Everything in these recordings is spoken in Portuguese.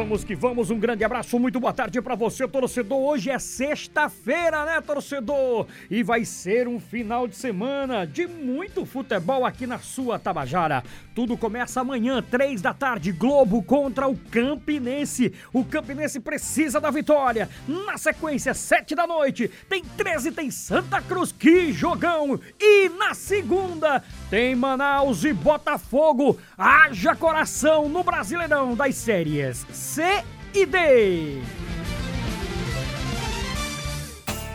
vamos que vamos. Um grande abraço, muito boa tarde para você, torcedor. Hoje é sexta-feira, né, torcedor? E vai ser um final de semana de muito futebol aqui na sua Tabajara. Tudo começa amanhã, três da tarde, Globo contra o Campinense. O Campinense precisa da vitória. Na sequência, sete da noite, tem 13, tem Santa Cruz, que jogão! E na segunda, tem Manaus e Botafogo. Haja coração no Brasileirão das séries C e D.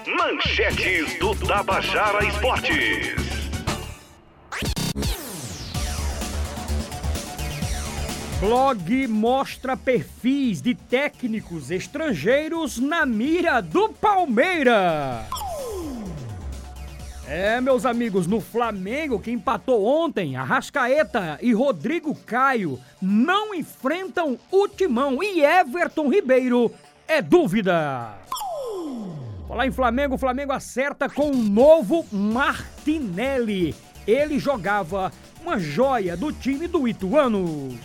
Manchetes do Tabajara Esportes. Blog mostra perfis de técnicos estrangeiros na mira do Palmeiras. É, meus amigos, no Flamengo, que empatou ontem, Arrascaeta e Rodrigo Caio não enfrentam o Timão e Everton Ribeiro é dúvida. Falar em Flamengo, o Flamengo acerta com o novo Martinelli. Ele jogava uma joia do time do Ituano.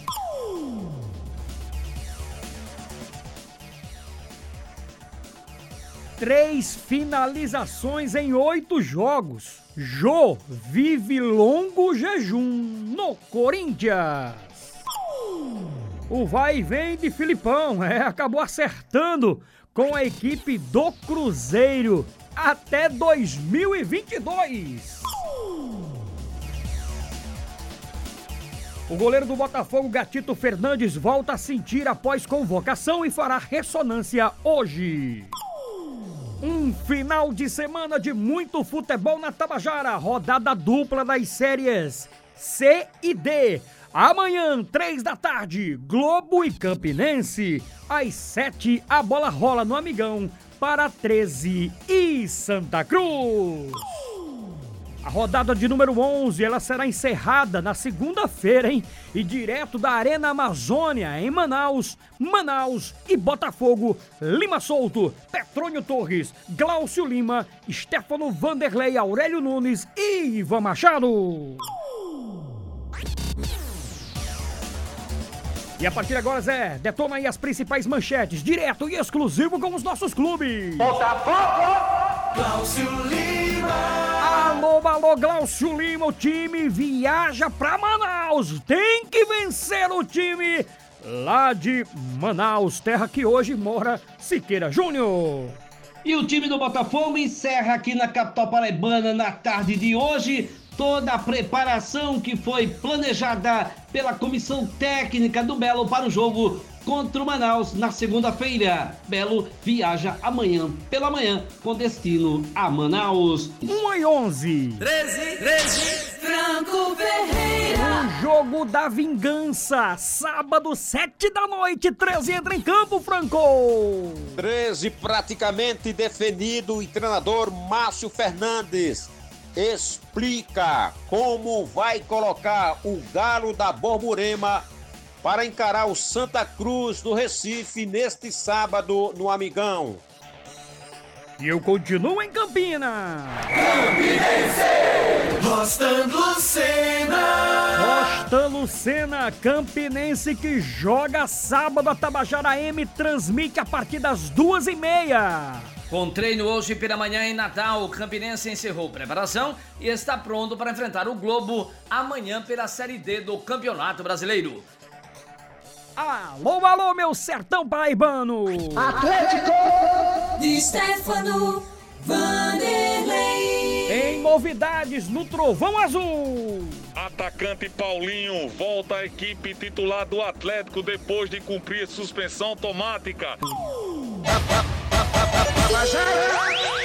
Três finalizações em oito jogos. Jô vive longo jejum no Corinthians. O vai e vem de Filipão é, acabou acertando com a equipe do Cruzeiro até 2022. O goleiro do Botafogo, Gatito Fernandes, volta a sentir após convocação e fará ressonância hoje. Um final de semana de muito futebol na Tabajara, rodada dupla das séries C e D. Amanhã, três da tarde, Globo e Campinense. Às sete, a bola rola no Amigão para 13 e Santa Cruz. A rodada de número 11, ela será encerrada na segunda-feira, hein? E direto da Arena Amazônia, em Manaus, Manaus e Botafogo, Lima Souto, Petrônio Torres, Glaucio Lima, Stefano Vanderlei, Aurélio Nunes e Ivan Machado. E a partir de agora, Zé, detona aí as principais manchetes, direto e exclusivo com os nossos clubes. Botafogo! Glaucio Lima! Alô, Glaucio Lima, o time viaja pra Manaus. Tem que vencer o time lá de Manaus, terra que hoje mora Siqueira Júnior. E o time do Botafogo encerra aqui na capital paraibana na tarde de hoje toda a preparação que foi planejada pela comissão técnica do Belo para o jogo contra o Manaus na segunda-feira. Belo viaja amanhã pela manhã com destino a Manaus. 1 e 11. 13, 13. Franco Ferreira. O jogo da vingança. Sábado, 7 da noite. 13 entra em campo, Franco. 13 praticamente definido. E treinador Márcio Fernandes explica como vai colocar o Galo da Borborema para encarar o Santa Cruz do Recife neste sábado no Amigão. E eu continuo em Campina. Campinense! Rostan Lucena! Rostan Lucena, campinense que joga sábado a Tabajara M transmite a partir das duas e meia. Com treino hoje pela manhã em Natal, o Campinense encerrou preparação e está pronto para enfrentar o Globo amanhã pela Série D do Campeonato Brasileiro. Alô, alô, meu sertão paraibano! Atlético de Stefano Vanderlei. Em novidades no Trovão Azul. Atacante Paulinho volta à equipe titular do Atlético depois de cumprir suspensão automática. Tabajara!